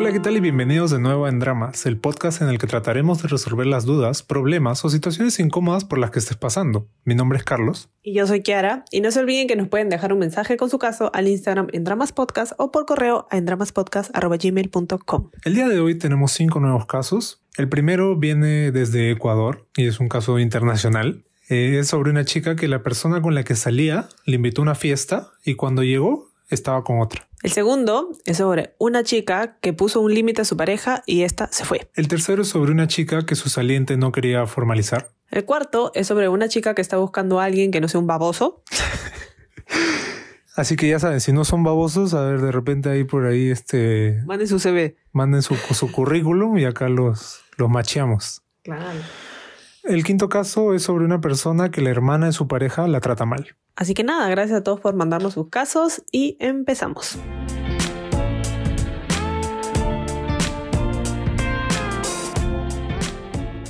Hola, ¿qué tal y bienvenidos de nuevo a En Dramas, el podcast en el que trataremos de resolver las dudas, problemas o situaciones incómodas por las que estés pasando. Mi nombre es Carlos. Y yo soy Kiara. Y no se olviden que nos pueden dejar un mensaje con su caso al Instagram en Dramas Podcast o por correo a endramaspodcast.gmail.com. El día de hoy tenemos cinco nuevos casos. El primero viene desde Ecuador y es un caso internacional. Eh, es sobre una chica que la persona con la que salía le invitó a una fiesta y cuando llegó estaba con otra. El segundo es sobre una chica que puso un límite a su pareja y esta se fue. El tercero es sobre una chica que su saliente no quería formalizar. El cuarto es sobre una chica que está buscando a alguien que no sea un baboso. Así que ya saben, si no son babosos, a ver, de repente ahí por ahí este... Manden su CV. Manden su, su currículum y acá los, los macheamos. Claro. El quinto caso es sobre una persona que la hermana de su pareja la trata mal. Así que nada, gracias a todos por mandarnos sus casos y empezamos.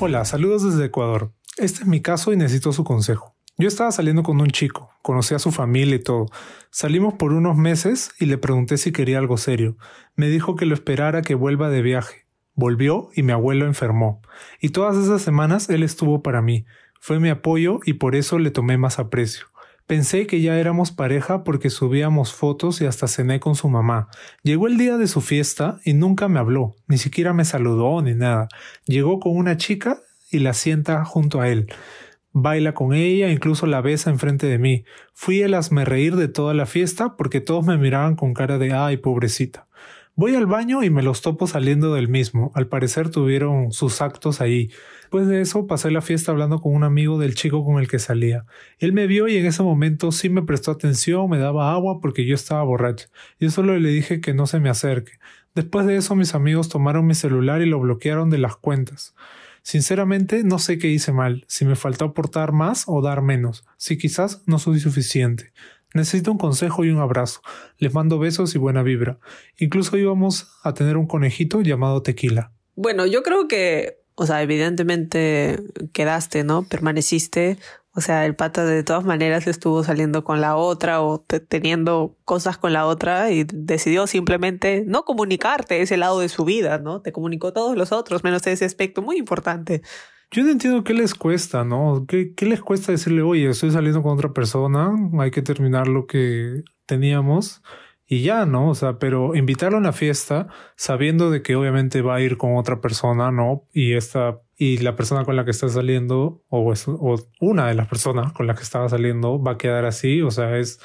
Hola, saludos desde Ecuador. Este es mi caso y necesito su consejo. Yo estaba saliendo con un chico, conocí a su familia y todo. Salimos por unos meses y le pregunté si quería algo serio. Me dijo que lo esperara que vuelva de viaje. Volvió y mi abuelo enfermó. Y todas esas semanas él estuvo para mí. Fue mi apoyo y por eso le tomé más aprecio. Pensé que ya éramos pareja porque subíamos fotos y hasta cené con su mamá. Llegó el día de su fiesta y nunca me habló, ni siquiera me saludó ni nada. Llegó con una chica y la sienta junto a él. Baila con ella, incluso la besa enfrente de mí. Fui el asme reír de toda la fiesta porque todos me miraban con cara de ay, pobrecita. Voy al baño y me los topo saliendo del mismo. Al parecer tuvieron sus actos ahí. Después de eso pasé la fiesta hablando con un amigo del chico con el que salía. Él me vio y en ese momento sí me prestó atención, me daba agua porque yo estaba borracho. Yo solo le dije que no se me acerque. Después de eso mis amigos tomaron mi celular y lo bloquearon de las cuentas. Sinceramente no sé qué hice mal, si me faltó aportar más o dar menos, si quizás no soy suficiente. Necesito un consejo y un abrazo. Les mando besos y buena vibra. Incluso íbamos a tener un conejito llamado Tequila. Bueno, yo creo que o sea, evidentemente quedaste, ¿no? Permaneciste. O sea, el pata de todas maneras estuvo saliendo con la otra o teniendo cosas con la otra y decidió simplemente no comunicarte ese lado de su vida, ¿no? Te comunicó todos los otros, menos ese aspecto muy importante. Yo no entiendo qué les cuesta, ¿no? ¿Qué, ¿Qué les cuesta decirle, oye, estoy saliendo con otra persona, hay que terminar lo que teníamos? y ya, ¿no? O sea, pero invitarlo a una fiesta sabiendo de que obviamente va a ir con otra persona, ¿no? Y esta, y la persona con la que está saliendo, o, o una de las personas con la que estaba saliendo va a quedar así, o sea, es,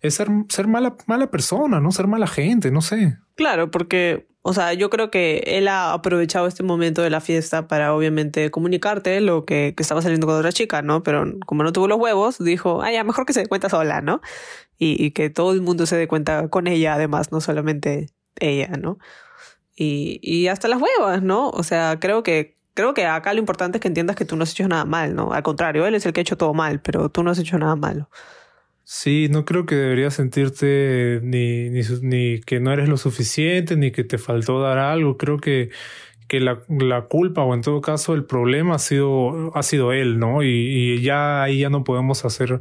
es ser, ser mala, mala persona, ¿no? Ser mala gente, no sé. Claro, porque o sea, yo creo que él ha aprovechado este momento de la fiesta para obviamente comunicarte lo que, que estaba saliendo con otra chica, ¿no? Pero como no tuvo los huevos, dijo, ah, ya, mejor que se dé cuenta sola, ¿no? Y, y que todo el mundo se dé cuenta con ella, además, no solamente ella, ¿no? Y, y hasta las huevas, ¿no? O sea, creo que creo que acá lo importante es que entiendas que tú no has hecho nada mal, ¿no? Al contrario, él es el que ha hecho todo mal, pero tú no has hecho nada malo. Sí, no creo que deberías sentirte ni, ni, que no eres lo suficiente, ni que te faltó dar algo. Creo que, que la, la culpa o en todo caso el problema ha sido, ha sido él, ¿no? Y, y ya ahí ya no podemos hacer, o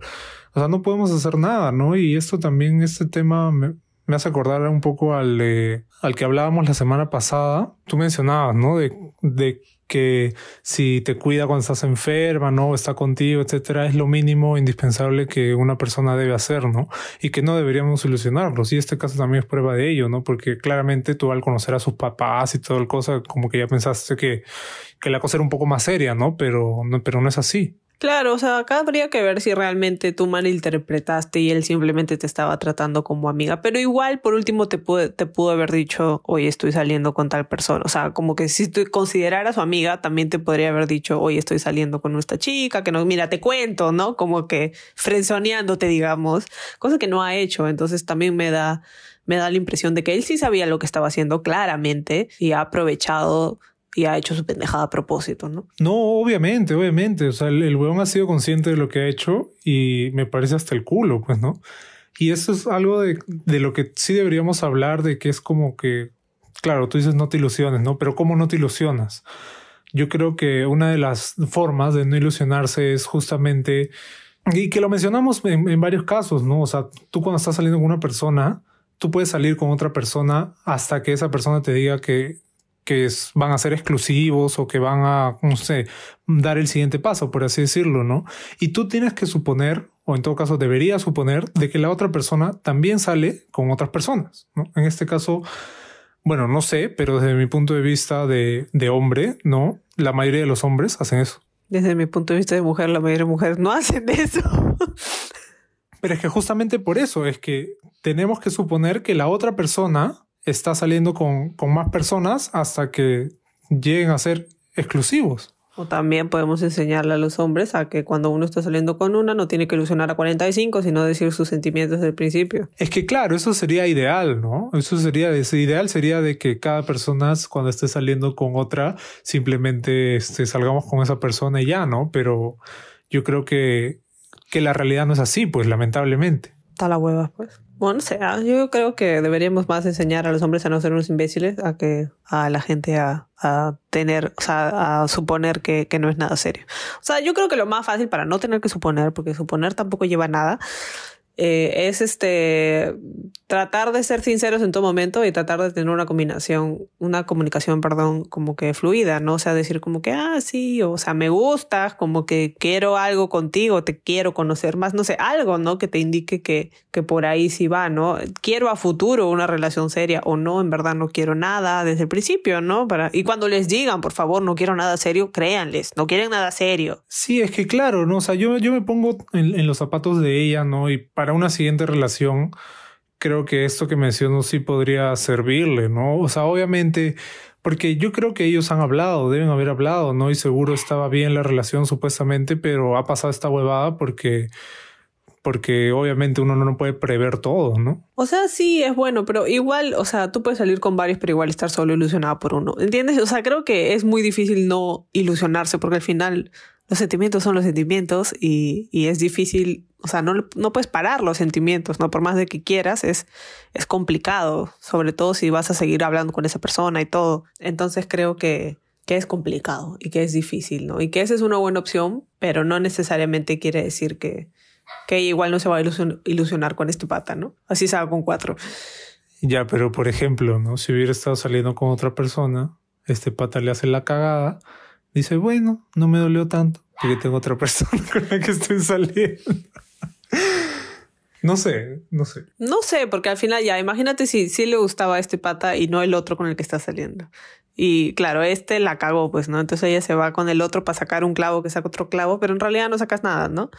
sea, no podemos hacer nada, ¿no? Y esto también, este tema me, me hace acordar un poco al, al que hablábamos la semana pasada. Tú mencionabas, ¿no? De, de que si te cuida cuando estás enferma, ¿no? Está contigo, etcétera, es lo mínimo indispensable que una persona debe hacer, ¿no? Y que no deberíamos solucionarlo. Y este caso también es prueba de ello, ¿no? Porque claramente tú al conocer a sus papás y todo el cosa, como que ya pensaste que, que la cosa era un poco más seria, ¿no? Pero, no, pero no es así. Claro, o sea, acá habría que ver si realmente tú malinterpretaste y él simplemente te estaba tratando como amiga. Pero igual, por último, te, pude, te pudo haber dicho, oye, estoy saliendo con tal persona. O sea, como que si tú consideraras su amiga, también te podría haber dicho, oye, estoy saliendo con esta chica, que no, mira, te cuento, ¿no? Como que frenzoneándote, digamos. Cosa que no ha hecho. Entonces también me da, me da la impresión de que él sí sabía lo que estaba haciendo claramente y ha aprovechado y ha hecho su pendejada a propósito, ¿no? No, obviamente, obviamente. O sea, el, el weón ha sido consciente de lo que ha hecho y me parece hasta el culo, pues, ¿no? Y eso es algo de, de lo que sí deberíamos hablar, de que es como que, claro, tú dices no te ilusiones, ¿no? Pero ¿cómo no te ilusionas? Yo creo que una de las formas de no ilusionarse es justamente, y que lo mencionamos en, en varios casos, ¿no? O sea, tú cuando estás saliendo con una persona, tú puedes salir con otra persona hasta que esa persona te diga que, que van a ser exclusivos o que van a, no sé, dar el siguiente paso, por así decirlo, ¿no? Y tú tienes que suponer, o en todo caso deberías suponer, de que la otra persona también sale con otras personas, ¿no? En este caso, bueno, no sé, pero desde mi punto de vista de, de hombre, ¿no? La mayoría de los hombres hacen eso. Desde mi punto de vista de mujer, la mayoría de mujeres no hacen eso. Pero es que justamente por eso es que tenemos que suponer que la otra persona está saliendo con, con más personas hasta que lleguen a ser exclusivos. O también podemos enseñarle a los hombres a que cuando uno está saliendo con una no tiene que ilusionar a 45, sino decir sus sentimientos desde el principio. Es que claro, eso sería ideal, ¿no? Eso sería, ese ideal sería de que cada persona cuando esté saliendo con otra, simplemente este, salgamos con esa persona y ya, ¿no? Pero yo creo que, que la realidad no es así, pues lamentablemente. Está la hueva, pues. Bueno, o sea, yo creo que deberíamos más enseñar a los hombres a no ser unos imbéciles, a que a la gente a, a tener, o sea, a suponer que, que no es nada serio. O sea, yo creo que lo más fácil para no tener que suponer, porque suponer tampoco lleva nada, eh, es este tratar de ser sinceros en todo momento y tratar de tener una combinación, una comunicación, perdón, como que fluida, ¿no? O sea, decir como que, ah, sí, o sea, me gustas, como que quiero algo contigo, te quiero conocer más, no sé, algo, ¿no? Que te indique que, que por ahí sí va, ¿no? Quiero a futuro una relación seria o no, en verdad no quiero nada desde el principio, ¿no? Para, y cuando les digan, por favor, no quiero nada serio, créanles, no quieren nada serio. Sí, es que claro, ¿no? O sea, yo, yo me pongo en, en los zapatos de ella, ¿no? Y para una siguiente relación, creo que esto que menciono sí podría servirle, ¿no? O sea, obviamente, porque yo creo que ellos han hablado, deben haber hablado, ¿no? Y seguro estaba bien la relación supuestamente, pero ha pasado esta huevada porque porque obviamente uno no puede prever todo, ¿no? O sea, sí, es bueno, pero igual, o sea, tú puedes salir con varios, pero igual estar solo ilusionado por uno, ¿entiendes? O sea, creo que es muy difícil no ilusionarse porque al final los sentimientos son los sentimientos y, y es difícil, o sea, no, no puedes parar los sentimientos, ¿no? Por más de que quieras, es, es complicado, sobre todo si vas a seguir hablando con esa persona y todo. Entonces creo que, que es complicado y que es difícil, ¿no? Y que esa es una buena opción, pero no necesariamente quiere decir que, que igual no se va a ilusionar con este pata, ¿no? Así se con cuatro. Ya, pero por ejemplo, ¿no? Si hubiera estado saliendo con otra persona, este pata le hace la cagada Dice, bueno, no me dolió tanto porque tengo otra persona con la que estoy saliendo. No sé, no sé. No sé, porque al final ya, imagínate si sí le gustaba este pata y no el otro con el que está saliendo. Y claro, este la cagó, pues, ¿no? Entonces ella se va con el otro para sacar un clavo que saca otro clavo, pero en realidad no sacas nada, ¿no?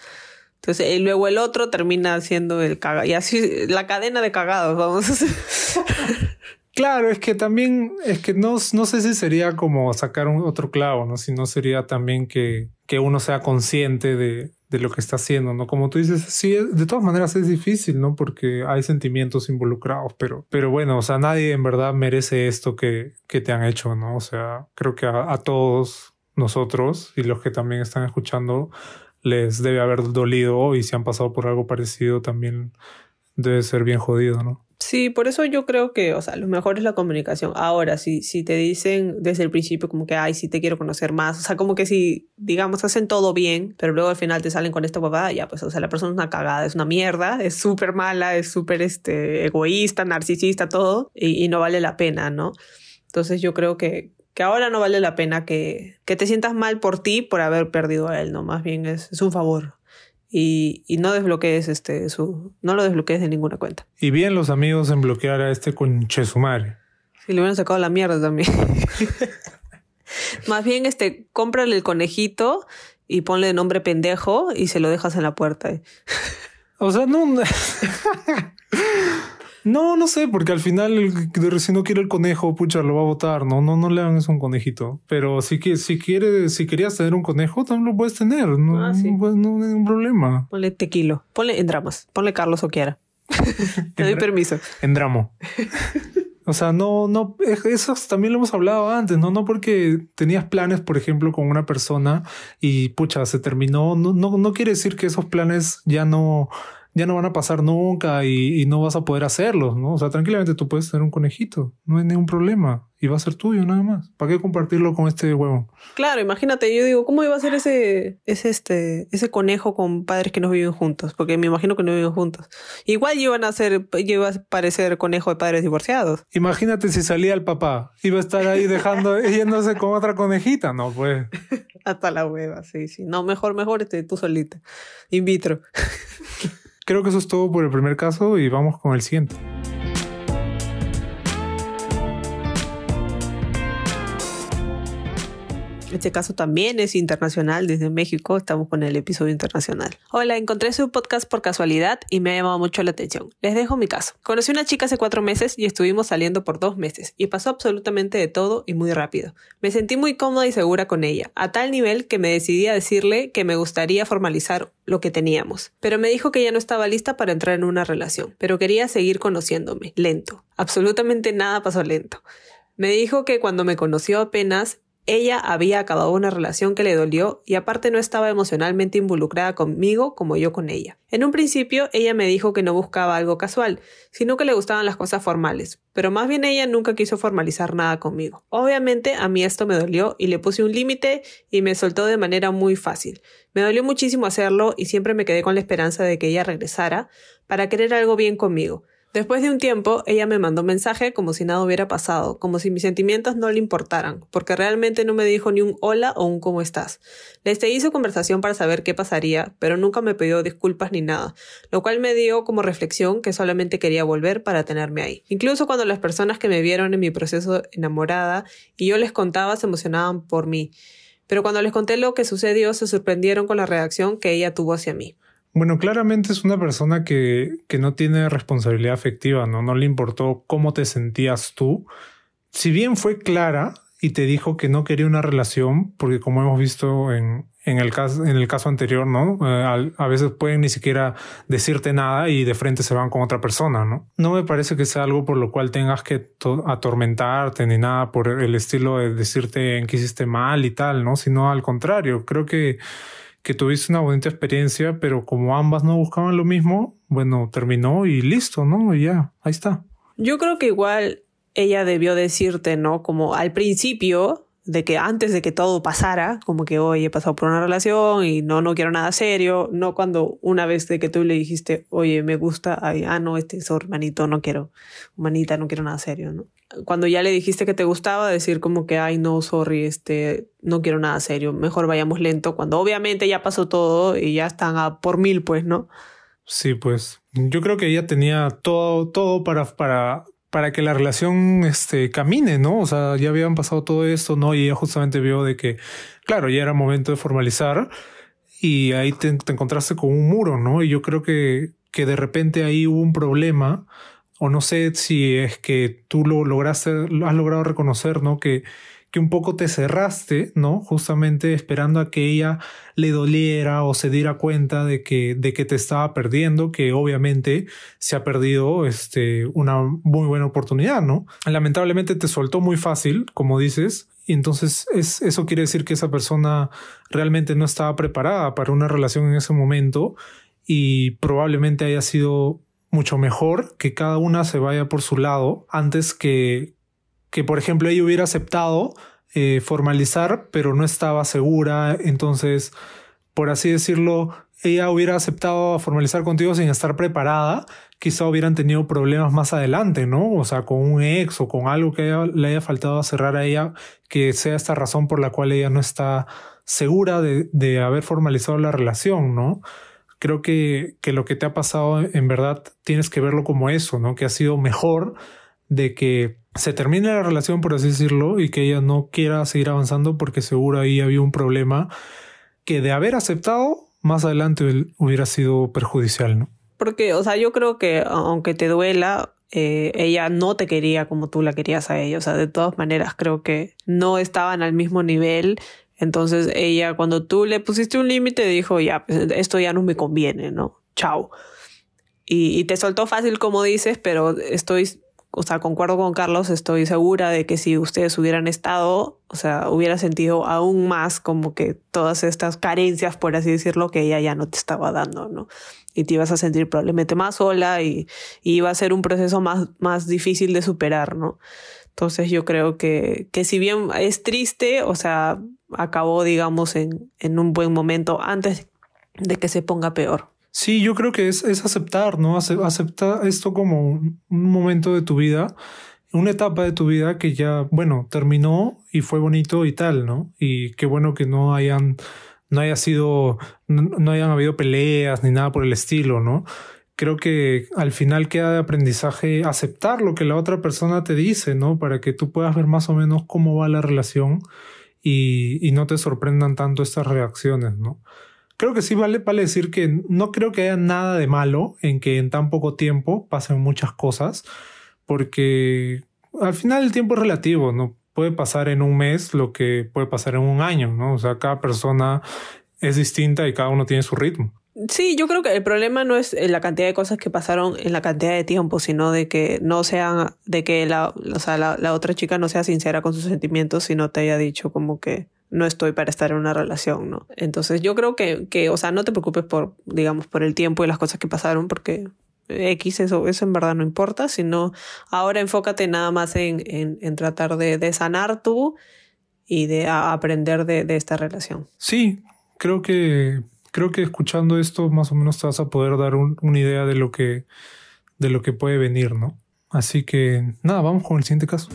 Entonces, y luego el otro termina siendo el cagado. Y así, la cadena de cagados, vamos a hacer. Claro, es que también, es que no, no sé si sería como sacar otro clavo, ¿no? Si no sería también que, que uno sea consciente de, de lo que está haciendo, ¿no? Como tú dices, sí, de todas maneras es difícil, ¿no? Porque hay sentimientos involucrados, pero, pero bueno, o sea, nadie en verdad merece esto que, que te han hecho, ¿no? O sea, creo que a, a todos nosotros y los que también están escuchando les debe haber dolido y si han pasado por algo parecido también debe ser bien jodido, ¿no? Sí, por eso yo creo que, o sea, lo mejor es la comunicación. Ahora, si, si te dicen desde el principio como que, ay, sí te quiero conocer más, o sea, como que si, digamos, hacen todo bien, pero luego al final te salen con esta huevada, ya, pues, o sea, la persona es una cagada, es una mierda, es súper mala, es súper, este, egoísta, narcisista, todo, y, no vale la pena, ¿no? Entonces yo creo que, que ahora no vale la pena que, que te sientas mal por ti por haber perdido a él, ¿no? Más bien es un favor y, y, no desbloquees este su no lo desbloquees de ninguna cuenta. Y bien los amigos en bloquear a este con Chesumare. Si le hubieran sacado la mierda también. Más bien este cómprale el conejito y ponle nombre pendejo y se lo dejas en la puerta. o sea, no No, no sé, porque al final el, si no quiere el conejo, pucha, lo va a votar. No, no, no le hagan eso un conejito. Pero si, si, quiere, si querías tener un conejo, también lo puedes tener. No, ah, sí. no, no, hay ningún problema. Ponle tequilo. Ponle en dramas. Ponle Carlos o quiera. Te doy permiso. En dramo. O sea, no, no, eso también lo hemos hablado antes, ¿no? No porque tenías planes, por ejemplo, con una persona y pucha, se terminó. No, no, no quiere decir que esos planes ya no, ya no van a pasar nunca y, y no vas a poder hacerlos, ¿no? O sea, tranquilamente tú puedes tener un conejito, no hay ningún problema y va a ser tuyo nada más. ¿Para qué compartirlo con este huevo? Claro, imagínate, yo digo, ¿cómo iba a ser ese, ese, este, ese conejo con padres que no viven juntos? Porque me imagino que no viven juntos. Igual iban a ser, iba a parecer conejo de padres divorciados. Imagínate si salía el papá, iba a estar ahí dejando, yéndose con otra conejita, no, pues. Hasta la hueva, sí, sí. No, mejor, mejor este, tú solita. In vitro. Creo que eso es todo por el primer caso y vamos con el siguiente. Este caso también es internacional desde México. Estamos con el episodio internacional. Hola, encontré su podcast por casualidad y me ha llamado mucho la atención. Les dejo mi caso. Conocí una chica hace cuatro meses y estuvimos saliendo por dos meses y pasó absolutamente de todo y muy rápido. Me sentí muy cómoda y segura con ella, a tal nivel que me decidí a decirle que me gustaría formalizar lo que teníamos. Pero me dijo que ya no estaba lista para entrar en una relación, pero quería seguir conociéndome, lento. Absolutamente nada pasó lento. Me dijo que cuando me conoció apenas ella había acabado una relación que le dolió y aparte no estaba emocionalmente involucrada conmigo como yo con ella. En un principio ella me dijo que no buscaba algo casual, sino que le gustaban las cosas formales, pero más bien ella nunca quiso formalizar nada conmigo. Obviamente a mí esto me dolió y le puse un límite y me soltó de manera muy fácil. Me dolió muchísimo hacerlo y siempre me quedé con la esperanza de que ella regresara para querer algo bien conmigo. Después de un tiempo, ella me mandó un mensaje como si nada hubiera pasado, como si mis sentimientos no le importaran, porque realmente no me dijo ni un hola o un cómo estás. Le seguí su conversación para saber qué pasaría, pero nunca me pidió disculpas ni nada, lo cual me dio como reflexión que solamente quería volver para tenerme ahí. Incluso cuando las personas que me vieron en mi proceso enamorada y yo les contaba se emocionaban por mí, pero cuando les conté lo que sucedió se sorprendieron con la reacción que ella tuvo hacia mí. Bueno, claramente es una persona que, que no tiene responsabilidad afectiva, ¿no? No le importó cómo te sentías tú. Si bien fue clara y te dijo que no quería una relación, porque como hemos visto en, en, el, caso, en el caso anterior, ¿no? Eh, a, veces pueden ni siquiera decirte nada y de frente se van con otra persona, ¿no? No me parece que sea algo por lo cual tengas que atormentarte ni nada por el estilo de decirte en que hiciste mal y tal, ¿no? Sino al contrario, creo que que tuviste una bonita experiencia, pero como ambas no buscaban lo mismo, bueno, terminó y listo, ¿no? Y ya, ahí está. Yo creo que igual ella debió decirte, ¿no? Como al principio, de que antes de que todo pasara, como que hoy he pasado por una relación y no, no quiero nada serio, no cuando una vez de que tú le dijiste, oye, me gusta, ay, ah, no, este es hermanito, no quiero, humanita, no quiero nada serio, ¿no? Cuando ya le dijiste que te gustaba, decir como que, ay, no, sorry, este, no quiero nada serio, mejor vayamos lento, cuando obviamente ya pasó todo y ya están a por mil, pues, ¿no? Sí, pues yo creo que ella tenía todo, todo para, para para que la relación este, camine, ¿no? O sea, ya habían pasado todo esto, ¿no? Y ella justamente vio de que, claro, ya era momento de formalizar y ahí te, encontraste con un muro, ¿no? Y yo creo que, que de repente ahí hubo un problema, o no sé si es que tú lo lograste, has logrado reconocer, ¿no? Que, que un poco te cerraste, ¿no? Justamente esperando a que ella le doliera o se diera cuenta de que, de que te estaba perdiendo, que obviamente se ha perdido este, una muy buena oportunidad, ¿no? Lamentablemente te soltó muy fácil, como dices, y entonces es, eso quiere decir que esa persona realmente no estaba preparada para una relación en ese momento y probablemente haya sido mucho mejor que cada una se vaya por su lado antes que, que, por ejemplo, ella hubiera aceptado eh, formalizar, pero no estaba segura, entonces, por así decirlo, ella hubiera aceptado formalizar contigo sin estar preparada, quizá hubieran tenido problemas más adelante, ¿no? O sea, con un ex o con algo que le haya faltado cerrar a ella, que sea esta razón por la cual ella no está segura de, de haber formalizado la relación, ¿no? Creo que, que lo que te ha pasado en verdad tienes que verlo como eso, ¿no? Que ha sido mejor de que se termine la relación, por así decirlo, y que ella no quiera seguir avanzando porque seguro ahí había un problema que de haber aceptado, más adelante hubiera sido perjudicial, ¿no? Porque, o sea, yo creo que aunque te duela, eh, ella no te quería como tú la querías a ella. O sea, de todas maneras creo que no estaban al mismo nivel. Entonces ella, cuando tú le pusiste un límite, dijo, ya, pues, esto ya no me conviene, ¿no? Chao. Y, y te soltó fácil, como dices, pero estoy o sea, concuerdo con Carlos, estoy segura de que si ustedes hubieran estado, o sea, hubiera sentido aún más como que todas estas carencias, por así decirlo, que ella ya no te estaba dando, ¿no? Y te ibas a sentir probablemente más sola y, y iba a ser un proceso más, más difícil de superar, ¿no? Entonces yo creo que, que si bien es triste, o sea, acabó, digamos, en, en un buen momento antes de que se ponga peor. Sí, yo creo que es, es aceptar, ¿no? Acepta esto como un, momento de tu vida, una etapa de tu vida que ya, bueno, terminó y fue bonito y tal, ¿no? Y qué bueno que no hayan, no haya sido, no, hayan habido peleas ni nada por el estilo, ¿no? Creo que al final queda de aprendizaje aceptar lo que la otra persona te dice, ¿no? Para que tú puedas ver más o menos cómo va la relación y, y no te sorprendan tanto estas reacciones, ¿no? Creo que sí vale, vale decir que no creo que haya nada de malo en que en tan poco tiempo pasen muchas cosas, porque al final el tiempo es relativo, ¿no? Puede pasar en un mes lo que puede pasar en un año, ¿no? O sea, cada persona es distinta y cada uno tiene su ritmo. Sí, yo creo que el problema no es la cantidad de cosas que pasaron en la cantidad de tiempo, sino de que no sean, de que la, o sea, la, la otra chica no sea sincera con sus sentimientos, sino te haya dicho como que no estoy para estar en una relación, ¿no? Entonces yo creo que, que, o sea, no te preocupes por, digamos, por el tiempo y las cosas que pasaron, porque X, eso, eso en verdad no importa, sino ahora enfócate nada más en, en, tratar de, de, sanar tú y de aprender de, de, esta relación. Sí, creo que, creo que escuchando esto más o menos te vas a poder dar una idea de lo que, de lo que puede venir, ¿no? Así que nada, vamos con el siguiente caso.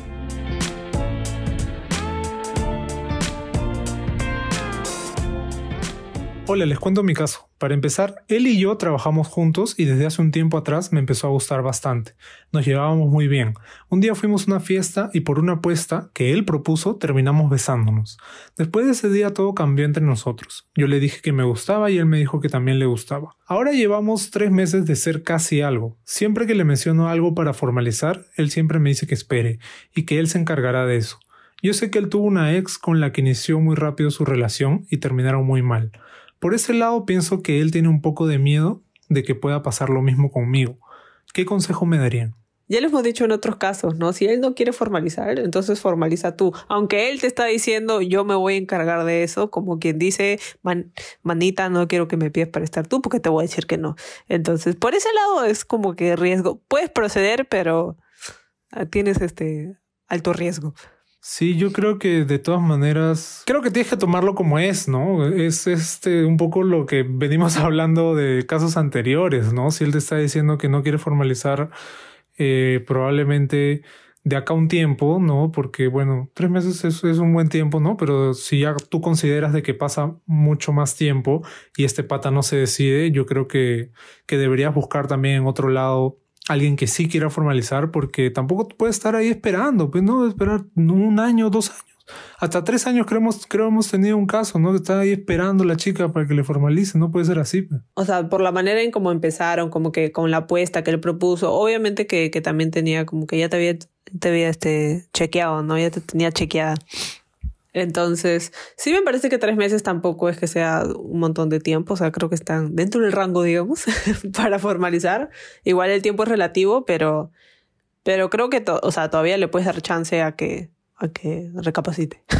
Hola, les cuento mi caso. Para empezar, él y yo trabajamos juntos y desde hace un tiempo atrás me empezó a gustar bastante. Nos llevábamos muy bien. Un día fuimos a una fiesta y por una apuesta que él propuso terminamos besándonos. Después de ese día todo cambió entre nosotros. Yo le dije que me gustaba y él me dijo que también le gustaba. Ahora llevamos tres meses de ser casi algo. Siempre que le menciono algo para formalizar, él siempre me dice que espere y que él se encargará de eso. Yo sé que él tuvo una ex con la que inició muy rápido su relación y terminaron muy mal. Por ese lado pienso que él tiene un poco de miedo de que pueda pasar lo mismo conmigo. ¿Qué consejo me darían? Ya lo hemos dicho en otros casos, ¿no? Si él no quiere formalizar, entonces formaliza tú. Aunque él te está diciendo, yo me voy a encargar de eso, como quien dice, manita, no quiero que me pidas para estar tú, porque te voy a decir que no. Entonces, por ese lado es como que riesgo. Puedes proceder, pero tienes este alto riesgo. Sí, yo creo que de todas maneras, creo que tienes que tomarlo como es, ¿no? Es este un poco lo que venimos hablando de casos anteriores, ¿no? Si él te está diciendo que no quiere formalizar, eh, probablemente de acá un tiempo, ¿no? Porque, bueno, tres meses es, es, un buen tiempo, ¿no? Pero si ya tú consideras de que pasa mucho más tiempo y este pata no se decide, yo creo que, que deberías buscar también otro lado alguien que sí quiera formalizar, porque tampoco puede estar ahí esperando, pues no, esperar un año, dos años. Hasta tres años creo creo hemos tenido un caso, ¿no? Está ahí esperando la chica para que le formalice, no puede ser así. Pues. O sea, por la manera en cómo empezaron, como que con la apuesta que él propuso, obviamente que, que también tenía, como que ya te había, te había este, chequeado, ¿no? Ya te tenía chequeada. Entonces, sí me parece que tres meses tampoco es que sea un montón de tiempo, o sea, creo que están dentro del rango, digamos, para formalizar. Igual el tiempo es relativo, pero, pero creo que, o sea, todavía le puedes dar chance a que, a que recapacite.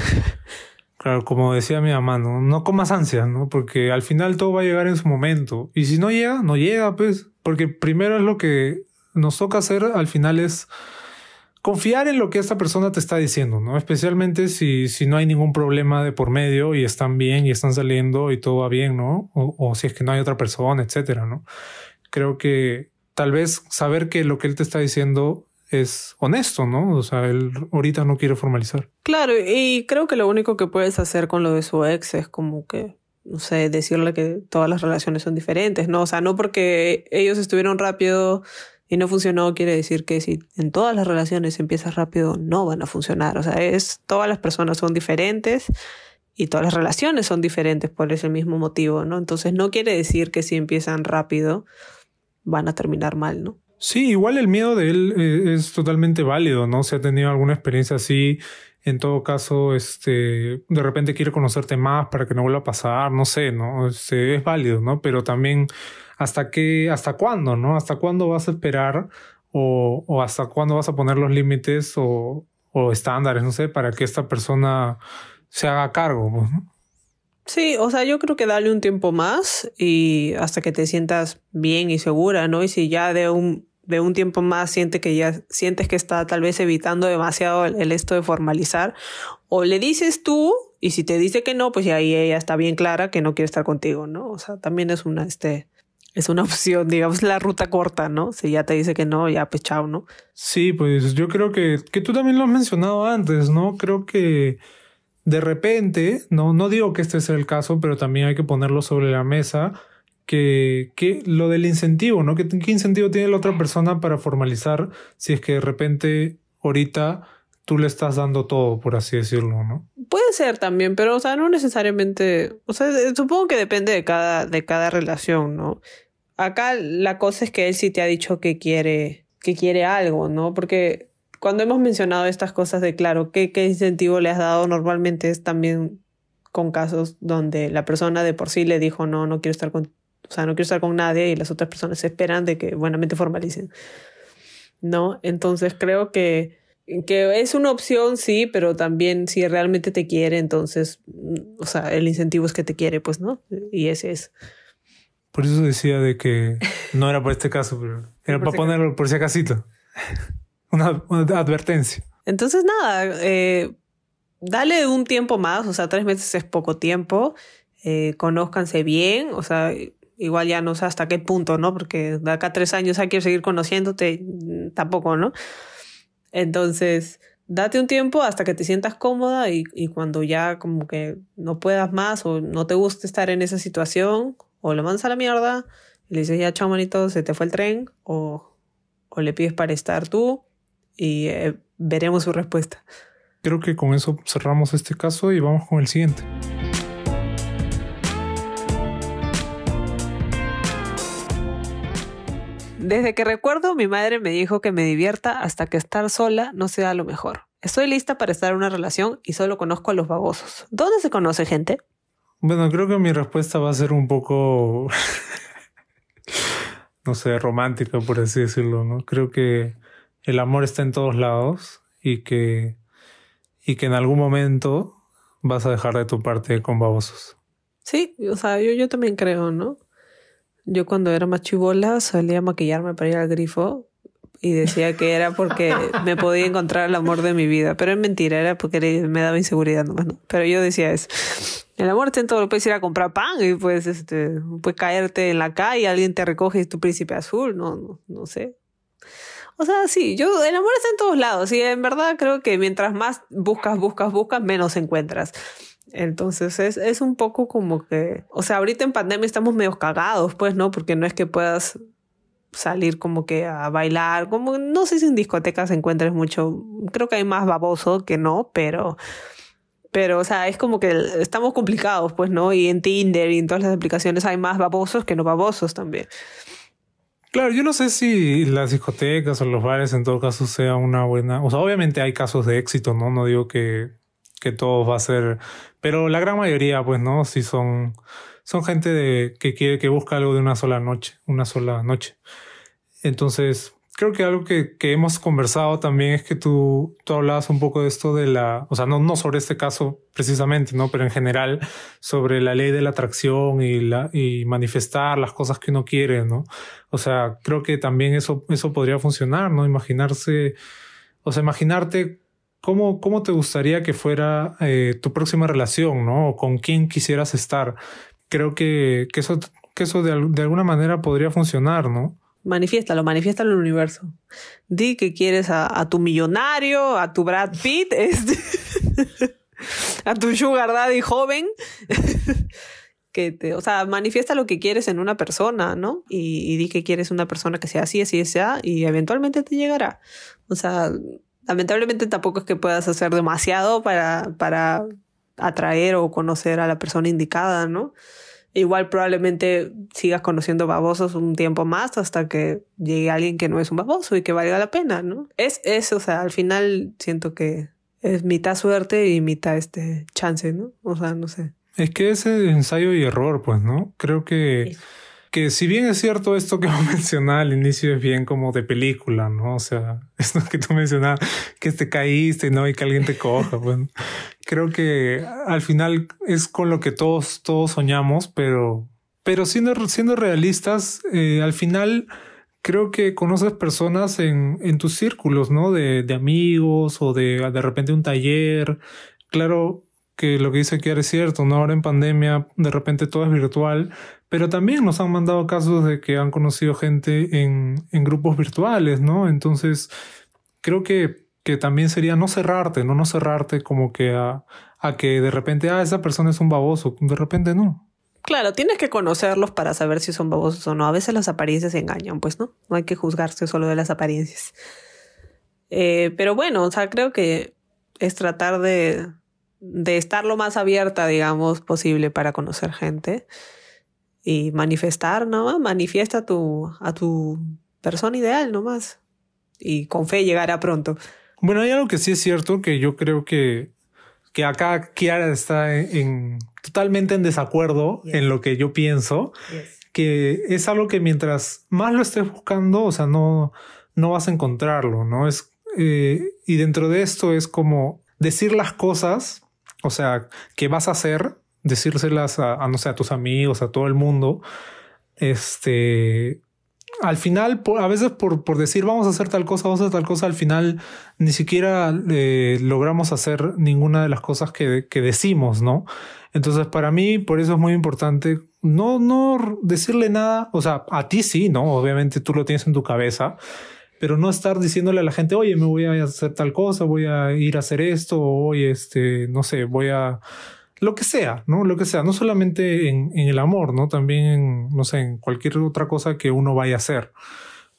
Claro, como decía mi mamá, no, no comas ansias, ¿no? Porque al final todo va a llegar en su momento. Y si no llega, no llega, pues. Porque primero es lo que nos toca hacer, al final es confiar en lo que esta persona te está diciendo, ¿no? Especialmente si, si no hay ningún problema de por medio y están bien y están saliendo y todo va bien, ¿no? O, si es que no hay otra persona, etcétera, ¿no? Creo que tal vez saber que lo que él te está diciendo es honesto, ¿no? O sea, él ahorita no quiere formalizar. Claro, y creo que lo único que puedes hacer con lo de su ex es como que, no sé, decirle que todas las relaciones son diferentes, ¿no? O sea, no porque ellos estuvieron rápido y no funcionó quiere decir que si en todas las relaciones empiezas rápido no van a funcionar. O sea, es todas las personas son diferentes y todas las relaciones son diferentes por ese mismo motivo, ¿no? Entonces no quiere decir que si empiezan rápido van a terminar mal, ¿no? Sí, igual el miedo de él eh, es totalmente válido, ¿no? Si ha tenido alguna experiencia así, en todo caso, este, de repente quiere conocerte más para que no vuelva a pasar, no sé, ¿no? es válido, ¿no? Pero también hasta qué, hasta cuándo, ¿no? Hasta cuándo vas a esperar o, o hasta cuándo vas a poner los límites o, estándares, no sé, para que esta persona se haga cargo. Pues. Sí, o sea, yo creo que darle un tiempo más y hasta que te sientas bien y segura, ¿no? Y si ya de un, de un tiempo más sientes que ya sientes que está tal vez evitando demasiado el, esto de formalizar, o le dices tú, y si te dice que no, pues ya ahí ella está bien clara que no quiere estar contigo, ¿no? O sea, también es una, este, es una opción, digamos, la ruta corta, ¿no? Si ya te dice que no, ya pues chao, ¿no? Sí, pues yo creo que, que tú también lo has mencionado antes, ¿no? Creo que de repente, no, no digo que este sea el caso, pero también hay que ponerlo sobre la mesa, que, que lo del incentivo, ¿no? ¿Qué, ¿Qué incentivo tiene la otra persona para formalizar si es que de repente ahorita tú le estás dando todo, por así decirlo, ¿no? Puede ser también, pero o sea, no necesariamente, o sea, supongo que depende de cada, de cada relación, ¿no? Acá la cosa es que él sí te ha dicho que quiere, que quiere algo, ¿no? Porque cuando hemos mencionado estas cosas de claro, ¿qué, qué incentivo le has dado? Normalmente es también con casos donde la persona de por sí le dijo no, no quiero estar con, o sea, no quiero estar con nadie y las otras personas esperan de que buenamente formalicen. ¿No? Entonces creo que, que es una opción, sí, pero también si realmente te quiere, entonces, o sea, el incentivo es que te quiere, pues, ¿no? Y ese es. Por eso decía de que no era por este caso, pero era para ponerlo por si acasito una, advertencia. Entonces, nada, eh, dale un tiempo más, o sea, tres meses es poco tiempo, eh, conózcanse bien, o sea, igual ya no sé hasta qué punto, ¿no? Porque de acá a tres años hay que seguir conociéndote, mm, tampoco, ¿no? Entonces, date un tiempo hasta que te sientas cómoda y, y, cuando ya como que no puedas más o no te guste estar en esa situación, o lo mandas a la mierda y le dices, ya, chao, manito, se te fue el tren, o, o le pides para estar tú y eh, veremos su respuesta. Creo que con eso cerramos este caso y vamos con el siguiente. Desde que recuerdo, mi madre me dijo que me divierta hasta que estar sola no sea lo mejor. Estoy lista para estar en una relación y solo conozco a los babosos. ¿Dónde se conoce gente? Bueno, creo que mi respuesta va a ser un poco, no sé, romántica, por así decirlo, ¿no? Creo que el amor está en todos lados y que, y que en algún momento vas a dejar de tu parte con babosos. Sí, o sea, yo, yo también creo, ¿no? Yo cuando era más chivola solía maquillarme para ir al grifo y decía que era porque me podía encontrar el amor de mi vida. Pero es mentira, era porque me daba inseguridad nomás, ¿no? Pero yo decía eso. El amor está en todo, puedes ir a comprar pan y puedes, este, puedes caerte en la calle, alguien te recoge y es tu príncipe azul, no, no, no sé. O sea, sí, yo, el amor está en todos lados y en verdad creo que mientras más buscas, buscas, buscas, menos encuentras. Entonces es, es un poco como que, o sea, ahorita en pandemia estamos medio cagados, pues, ¿no? Porque no es que puedas salir como que a bailar, como no sé si en discotecas encuentres mucho, creo que hay más baboso que no, pero pero o sea, es como que estamos complicados, pues, ¿no? Y en Tinder y en todas las aplicaciones hay más babosos que no babosos también. Claro, yo no sé si las discotecas o los bares en todo caso sea una buena. O sea, obviamente hay casos de éxito, ¿no? No digo que, que todo va a ser. Pero la gran mayoría, pues, ¿no? Sí son. Son gente de, que quiere, que busca algo de una sola noche, una sola noche. Entonces, creo que algo que, que, hemos conversado también es que tú, tú hablabas un poco de esto de la, o sea, no, no sobre este caso precisamente, ¿no? Pero en general sobre la ley de la atracción y, la, y manifestar las cosas que uno quiere, ¿no? O sea, creo que también eso, eso podría funcionar, ¿no? Imaginarse, o sea, imaginarte cómo, cómo te gustaría que fuera eh, tu próxima relación, ¿no? O con quién quisieras estar. Creo que, que eso, que eso de, alguna manera podría funcionar, ¿no? Manifiéstalo, manifiéstalo el universo. Di que quieres a, tu millonario, a tu Brad Pitt, este, a tu Sugar Daddy joven. que te, o sea, manifiesta lo que quieres en una persona, ¿no? Y, di que quieres una persona que sea así, así, sea, y eventualmente te llegará. O sea, lamentablemente tampoco es que puedas hacer demasiado para, para atraer o conocer a la persona indicada, ¿no? Igual probablemente sigas conociendo babosos un tiempo más hasta que llegue alguien que no es un baboso y que valga la pena, ¿no? Es eso, o sea, al final siento que es mitad suerte y mitad este chance, ¿no? O sea, no sé. Es que ese ensayo y error, pues, ¿no? Creo que que si bien es cierto esto que mencionaba al inicio es bien como de película, ¿no? O sea, esto que tú mencionabas, que te caíste, ¿no? Y que alguien te coja, bueno, creo que al final es con lo que todos, todos soñamos, pero, pero siendo, siendo realistas, eh, al final creo que conoces personas en, en tus círculos, ¿no? De, de amigos o de de repente un taller. Claro, que lo que dice Kiara es cierto, ¿no? Ahora en pandemia de repente todo es virtual, pero también nos han mandado casos de que han conocido gente en, en grupos virtuales, ¿no? Entonces, creo que, que también sería no cerrarte, ¿no? No cerrarte como que a, a que de repente, ah, esa persona es un baboso, de repente no. Claro, tienes que conocerlos para saber si son babosos o no. A veces las apariencias engañan, pues, ¿no? No hay que juzgarse solo de las apariencias. Eh, pero bueno, o sea, creo que es tratar de, de estar lo más abierta, digamos, posible para conocer gente y manifestar, ¿no? Manifiesta a tu, a tu persona ideal nomás. Y con fe llegará pronto. Bueno, hay algo que sí es cierto que yo creo que, que acá Kiara está en, totalmente en desacuerdo en lo que yo pienso. Que es algo que mientras más lo estés buscando, o sea, no, no vas a encontrarlo, ¿no? Es, eh, y dentro de esto es como decir las cosas o sea, ¿qué vas a hacer? Decírselas a, no sé, a tus amigos, a todo el mundo. Este, al final, a veces por, por, decir vamos a hacer tal cosa, vamos a hacer tal cosa, al final ni siquiera eh, logramos hacer ninguna de las cosas que, que, decimos, ¿no? Entonces, para mí, por eso es muy importante no, no decirle nada, o sea, a ti sí, ¿no? Obviamente tú lo tienes en tu cabeza, pero no estar diciéndole a la gente, oye, me voy a hacer tal cosa, voy a ir a hacer esto, oye, este, no sé, voy a lo que sea, ¿no? Lo que sea, no solamente en, el amor, ¿no? También, en, no sé, en cualquier otra cosa que uno vaya a hacer.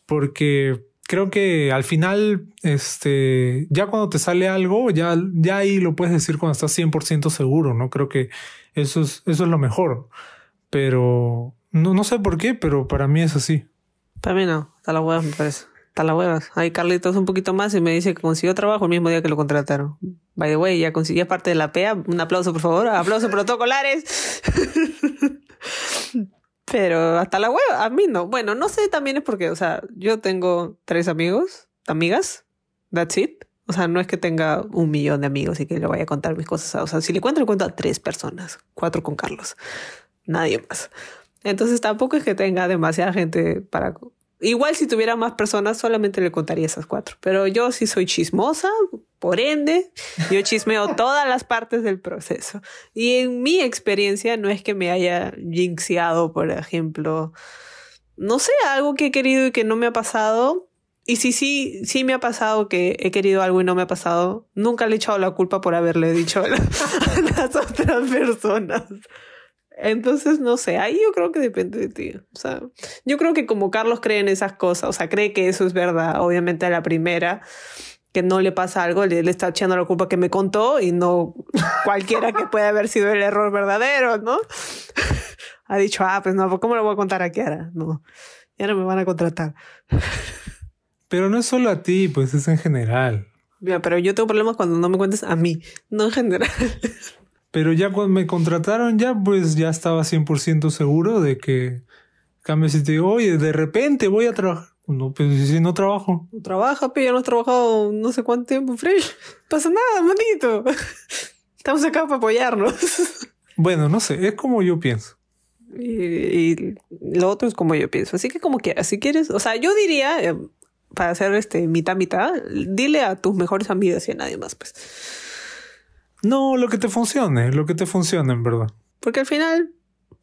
Porque creo que al final, este, ya cuando te sale algo, ya, ya ahí lo puedes decir cuando estás 100% seguro, ¿no? Creo que eso es, eso es lo mejor. Pero no, no sé por qué, pero para mí es así. Para mí no, está la hueá me parece. Está la hueva. Ahí Carlitos un poquito más y me dice que consiguió trabajo el mismo día que lo contrataron. By the way, ya consiguió parte de la PEA. Un aplauso, por favor. Aplausos protocolares. Pero hasta la hueva, a mí no. Bueno, no sé también es porque, o sea, yo tengo tres amigos, amigas. That's it. O sea, no es que tenga un millón de amigos y que le vaya a contar mis cosas. O sea, si le cuento, le cuento a tres personas. Cuatro con Carlos. Nadie más. Entonces tampoco es que tenga demasiada gente para Igual si tuviera más personas solamente le contaría esas cuatro, pero yo sí soy chismosa, por ende, yo chismeo todas las partes del proceso. Y en mi experiencia no es que me haya jinxeado, por ejemplo, no sé, algo que he querido y que no me ha pasado. Y si sí, sí me ha pasado que he querido algo y no me ha pasado, nunca le he echado la culpa por haberle dicho a las otras personas. Entonces, no sé, ahí yo creo que depende de ti. O sea, yo creo que como Carlos cree en esas cosas, o sea, cree que eso es verdad, obviamente a la primera, que no le pasa algo, le, está echando la culpa que me contó y no cualquiera que pueda haber sido el error verdadero, ¿no? ha dicho, ah, pues no, ¿cómo lo voy a contar a Kiara? No, ya no me van a contratar. Pero no es solo a ti, pues es en general. Mira, pero yo tengo problemas cuando no me cuentes a mí, no en general. Pero ya cuando me contrataron, ya pues ya estaba 100% seguro de que cambio si te digo, oye, de repente voy a trabajar. No, pues si no trabajo. No trabaja, pero ya no has trabajado no sé cuánto tiempo, Fresh. pasa nada, manito. Estamos acá para apoyarnos. Bueno, no sé, es como yo pienso. Y, lo otro es como yo pienso. Así que como quieras, si quieres, o sea, yo diría, eh, para hacer este mitad mitad, dile a tus mejores amigas y a nadie más, pues. No, lo que te funcione, lo que te funcione, en verdad. Porque al final,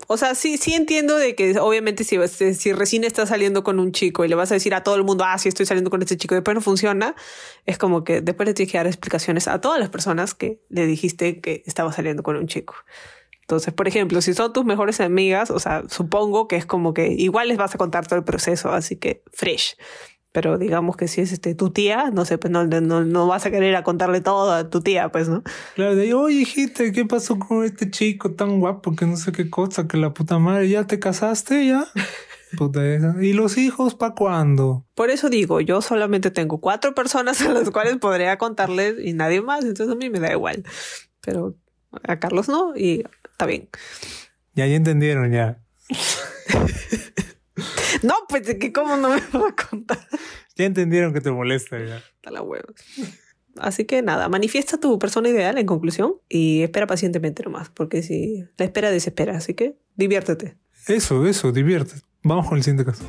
o sea, sí, sí entiendo de que obviamente si, si recién estás saliendo con un chico y le vas a decir a todo el mundo, ah, sí estoy saliendo con este chico y después no funciona, es como que después le tienes que dar explicaciones a todas las personas que le dijiste que estaba saliendo con un chico. Entonces, por ejemplo, si son tus mejores amigas, o sea, supongo que es como que igual les vas a contar todo el proceso, así que fresh. Pero digamos que si es este tu tía, no sé, pues no, no, no vas a querer a contarle todo a tu tía, pues, ¿no? Claro, de oye, hijita, ¿qué pasó con este chico tan guapo que no sé qué cosa, que la puta madre, ¿ya te casaste ya? Puta esa. ¿Y los hijos para cuándo? Por eso digo, yo solamente tengo cuatro personas a las cuales podría contarles y nadie más, entonces a mí me da igual. Pero a Carlos no y está bien. Ya, ya entendieron, ya. No, pues que cómo no me va a contar. Ya entendieron que te molesta ya. Está la hueva. Así que nada, manifiesta tu persona ideal en conclusión y espera pacientemente nomás, porque si la espera desespera, así que diviértete. Eso, eso, diviértete. Vamos con el siguiente caso.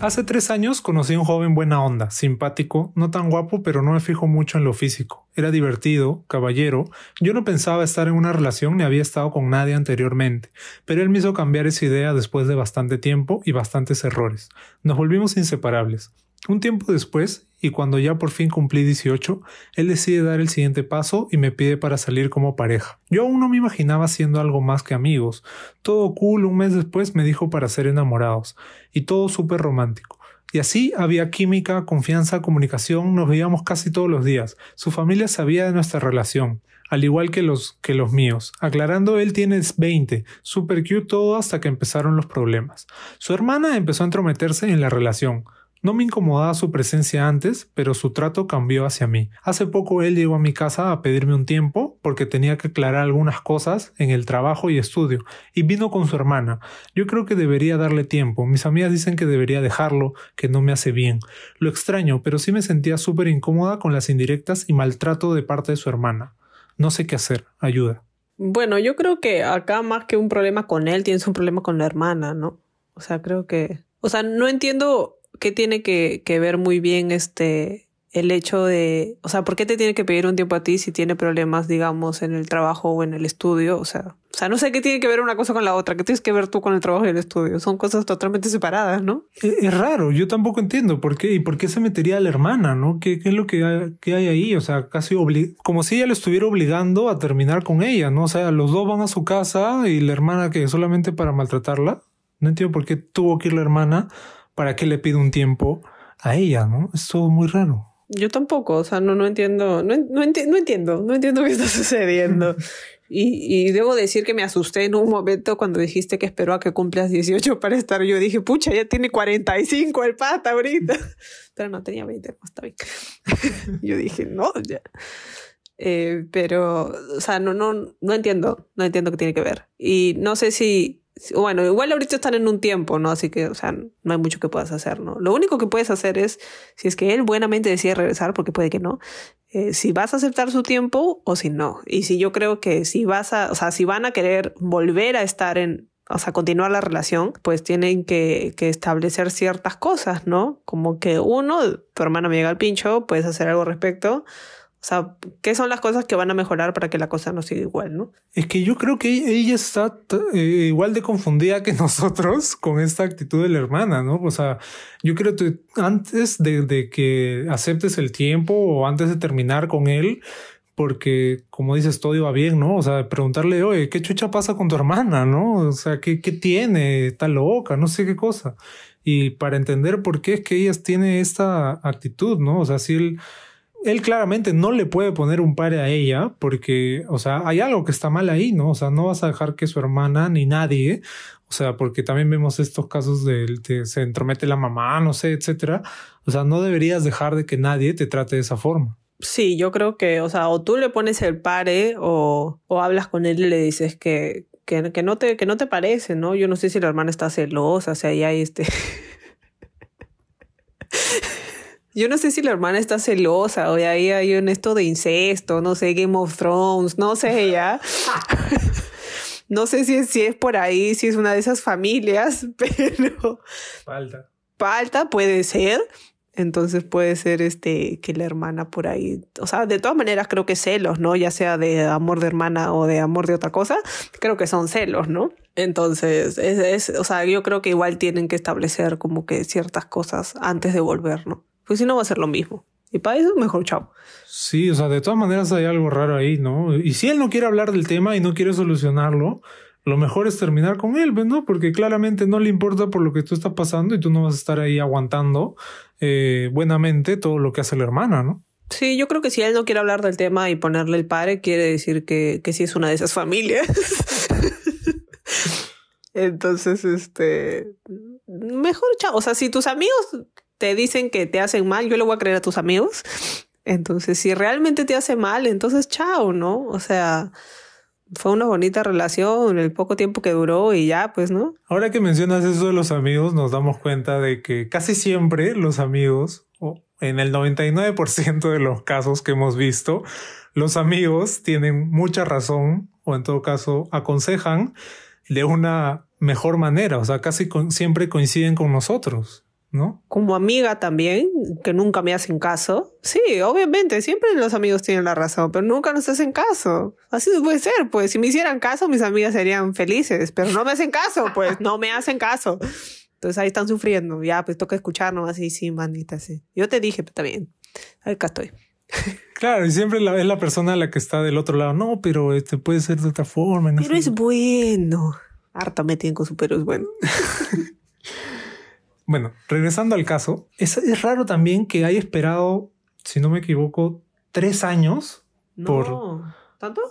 Hace tres años conocí a un joven buena onda, simpático, no tan guapo, pero no me fijo mucho en lo físico. Era divertido, caballero. Yo no pensaba estar en una relación ni había estado con nadie anteriormente, pero él me hizo cambiar esa idea después de bastante tiempo y bastantes errores. Nos volvimos inseparables. Un tiempo después, y cuando ya por fin cumplí 18, él decide dar el siguiente paso y me pide para salir como pareja. Yo aún no me imaginaba siendo algo más que amigos. Todo cool, un mes después me dijo para ser enamorados, y todo súper romántico. Y así había química, confianza, comunicación, nos veíamos casi todos los días. Su familia sabía de nuestra relación, al igual que los, que los míos. Aclarando, él tiene 20, super cute todo hasta que empezaron los problemas. Su hermana empezó a entrometerse en la relación. No me incomodaba su presencia antes, pero su trato cambió hacia mí. Hace poco él llegó a mi casa a pedirme un tiempo porque tenía que aclarar algunas cosas en el trabajo y estudio, y vino con su hermana. Yo creo que debería darle tiempo. Mis amigas dicen que debería dejarlo, que no me hace bien. Lo extraño, pero sí me sentía súper incómoda con las indirectas y maltrato de parte de su hermana. No sé qué hacer. Ayuda. Bueno, yo creo que acá más que un problema con él, tienes un problema con la hermana, ¿no? O sea, creo que... O sea, no entiendo qué tiene que, que, ver muy bien este el hecho de, o sea, ¿por qué te tiene que pedir un tiempo a ti si tiene problemas, digamos, en el trabajo o en el estudio? O sea, o sea, no sé qué tiene que ver una cosa con la otra, qué tienes que ver tú con el trabajo y el estudio. Son cosas totalmente separadas, ¿no? Es, raro, yo tampoco entiendo por qué y por qué se metería a la hermana, ¿no? ¿Qué, qué es lo que hay, que hay ahí? O sea, casi como si ella lo estuviera obligando a terminar con ella, ¿no? O sea, los dos van a su casa y la hermana que solamente para maltratarla. No entiendo por qué tuvo que ir la hermana ¿para qué le pide un tiempo a ella, no? Es todo muy raro. Yo tampoco, o sea, no, no entiendo, no, no, entiendo, no entiendo qué está sucediendo. Y, y, debo decir que me asusté en un momento cuando dijiste que esperó a que cumplas 18 para estar. Yo dije, pucha, ya tiene 45 el pata ahorita. Pero no tenía 20, no está bien. Yo dije, no, ya. Eh, pero, o sea, no, no, no entiendo, no entiendo qué tiene que ver. Y no sé si bueno, igual ahorita están en un tiempo, ¿no? Así que, o sea, no hay mucho que puedas hacer, ¿no? Lo único que puedes hacer es, si es que él buenamente decide regresar, porque puede que no, eh, si vas a aceptar su tiempo o si no. Y si yo creo que si vas a, o sea, si van a querer volver a estar en, o sea, continuar la relación, pues tienen que, que establecer ciertas cosas, ¿no? Como que uno, tu hermana me llega al pincho, puedes hacer algo al respecto o sea, ¿qué son las cosas que van a mejorar para que la cosa no siga igual, no? Es que yo creo que ella está eh, igual de confundida que nosotros con esta actitud de la hermana, ¿no? O sea, yo creo que antes de, que aceptes el tiempo o antes de terminar con él, porque como dices, todo iba bien, ¿no? O sea, preguntarle, oye, ¿qué chucha pasa con tu hermana, no? O sea, ¿qué, qué tiene? Está loca, no sé qué cosa. Y para entender por qué es que ella tiene esta actitud, ¿no? O sea, si él él claramente no le puede poner un pare a ella porque, o sea, hay algo que está mal ahí, ¿no? O sea, no vas a dejar que su hermana ni nadie, o sea, porque también vemos estos casos de, de se entromete la mamá, no sé, etcétera. O sea, no deberías dejar de que nadie te trate de esa forma. Sí, yo creo que, o sea, o tú le pones el pare o, o hablas con él y le dices que, que, que, no te, que no te parece, ¿no? Yo no sé si la hermana está celosa, sea, ahí hay este... Yo no sé si la hermana está celosa o de ahí hay un esto de incesto, no sé, Game of Thrones, no sé ya. no sé si es, si es por ahí, si es una de esas familias, pero... Falta. Falta, puede ser. Entonces puede ser este que la hermana por ahí, o sea, de todas maneras creo que celos, ¿no? Ya sea de amor de hermana o de amor de otra cosa, creo que son celos, ¿no? Entonces, es, es, o sea, yo creo que igual tienen que establecer como que ciertas cosas antes de volver, ¿no? Pues si no va a ser lo mismo. Y para eso, mejor chao. Sí, o sea, de todas maneras hay algo raro ahí, ¿no? Y si él no quiere hablar del tema y no quiere solucionarlo, lo mejor es terminar con él, ¿no? Porque claramente no le importa por lo que tú estás pasando y tú no vas a estar ahí aguantando eh, buenamente todo lo que hace la hermana, ¿no? Sí, yo creo que si él no quiere hablar del tema y ponerle el padre, quiere decir que, que sí es una de esas familias. Entonces, este, mejor chao. O sea, si tus amigos te dicen que te hacen mal, yo le voy a creer a tus amigos. Entonces, si realmente te hace mal, entonces chao, ¿no? O sea, fue una bonita relación, el poco tiempo que duró y ya, pues, ¿no? Ahora que mencionas eso de los amigos, nos damos cuenta de que casi siempre los amigos, o en el 99% de los casos que hemos visto, los amigos tienen mucha razón o en todo caso aconsejan de una mejor manera, o sea, casi siempre coinciden con nosotros. ¿No? Como amiga también, que nunca me hacen caso. Sí, obviamente, siempre los amigos tienen la razón, pero nunca nos hacen caso. Así puede ser, pues si me hicieran caso, mis amigas serían felices, pero no me hacen caso, pues no me hacen caso. Entonces ahí están sufriendo, ya, pues toca escucharnos así, sí, manita, sí. Yo te dije, pero está bien, acá estoy. Claro, y siempre es la persona la que está del otro llado. No, pero este puede ser de otra forma. pero es bueno. Harta me tienen con su pero es bueno. Bueno, regresando al caso, es, es, raro también que haya esperado, si no me equivoco, tres años no. ¿Tanto?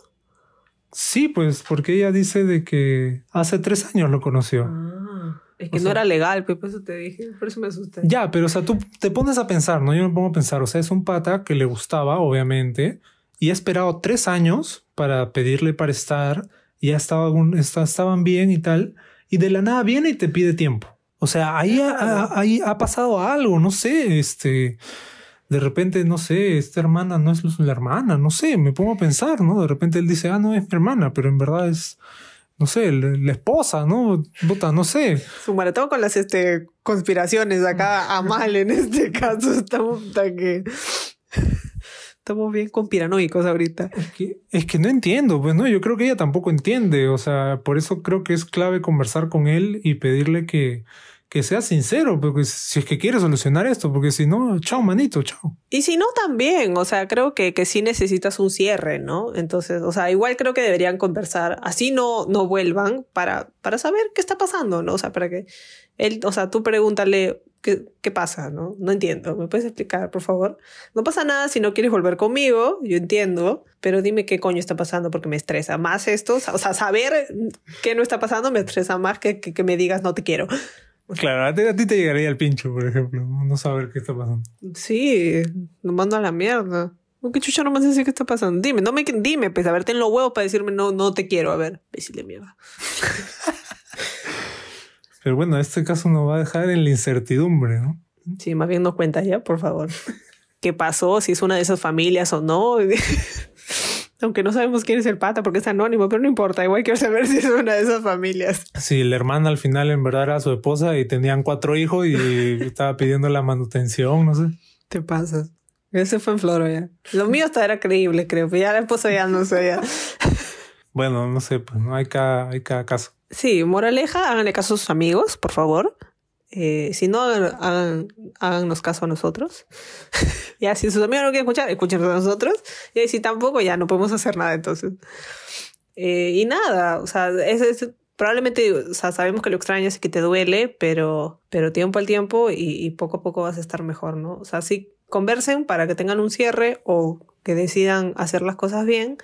Sí, pues porque ella dice de que hace tres años lo conoció. Ah, es que no era legal, pues por eso te dije, por eso me asusté. Ya, pero o sea, tú te pones a pensar, ¿no? Yo me pongo a pensar, o sea, es un pata que le gustaba, obviamente, y ha esperado tres años para pedirle para estar, y ha estado, estaban bien y tal, y de la nada viene y te pide tiempo. O sea, ahí ha, ahí ha pasado algo, no sé, este, de repente, no sé, esta hermana no es la hermana, no sé, me pongo a pensar, ¿no? De repente él dice, ah, no es mi hermana, pero en verdad es, no sé, la, esposa, ¿no? Puta, no sé. Su maratón con las este, conspiraciones acá a mal en este caso, tan que... Estamos bien conspiranoicos ahorita. Es que, es que no entiendo, pues no, yo creo que ella tampoco entiende, o sea, por eso creo que es clave conversar con él y pedirle que, que sea sincero, porque si es que quiere solucionar esto, porque si no, chao manito, chao. Y si no también, o sea, creo que, que sí necesitas un cierre, ¿no? Entonces, o sea, igual creo que deberían conversar, así no, no vuelvan para, para saber qué está pasando, ¿no? O sea, para que él, o sea, tú pregúntale, ¿qué, qué pasa, no? No entiendo, ¿me puedes explicar, por favor? No pasa nada si no quieres volver conmigo, yo entiendo, pero dime qué coño está pasando porque me estresa más esto, o sea, saber qué no está pasando me estresa más que, que, que me digas no te quiero. Claro, a ti, te llegaría el pincho, por ejemplo, no saber qué está pasando. Sí, nos mando a la mierda. ¿Qué chucha no me decir qué está pasando? Dime, no me dime, pues a ver, ten los huevos para decirme no, no te quiero. A ver, decirle mierda. Pero bueno, este caso nos va a dejar en la incertidumbre, ¿no? Sí, más bien nos cuentas ya, por favor. ¿Qué pasó? Si es una de esas familias o no. Aunque no sabemos quién es el pata porque es anónimo, pero no importa. Igual quiero saber si es una de esas familias. Sí, la hermana al final en verdad era su esposa y tenían cuatro hijos y estaba pidiendo la manutención, no sé. Te pasas. Ese fue en Floro ya. Lo mío hasta era creíble, creo, pero ya la esposa ya no sé ya. bueno, no sé, pues no hay cada, hay cada caso. Sí, moraleja, háganle caso a sus amigos, por favor. Eh, si no, hagan, háganos caso a nosotros. ya, si sus amigos no quieren escuchar, escúchenos a nosotros. Y si tampoco, ya no podemos hacer nada entonces. Eh, y nada, o sea, es, probablemente, o sea, sabemos que lo extrañas y que te duele, pero, pero tiempo al tiempo y, poco a poco vas a estar mejor, ¿no? O sea, sí, conversen para que tengan un cierre o que decidan hacer las cosas bien.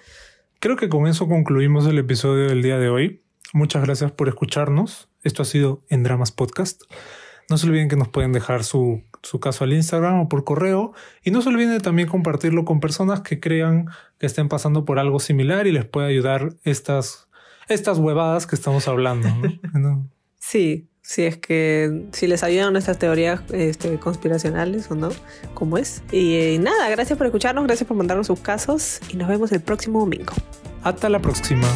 Creo que con eso concluimos el episodio del día de hoy. Muchas gracias por escucharnos. Esto ha sido En Dramas Podcast. No se olviden que nos pueden dejar su, su caso al Instagram o por correo. Y no se olviden de también compartirlo con personas que crean que estén pasando por algo similar y les puede ayudar estas, estas huevadas que estamos hablando. sí, si es que si les ayudan estas teorías este, conspiracionales o no, como es. Y, y nada, gracias por escucharnos, gracias por mandarnos sus casos y nos vemos el próximo domingo. Hasta la próxima.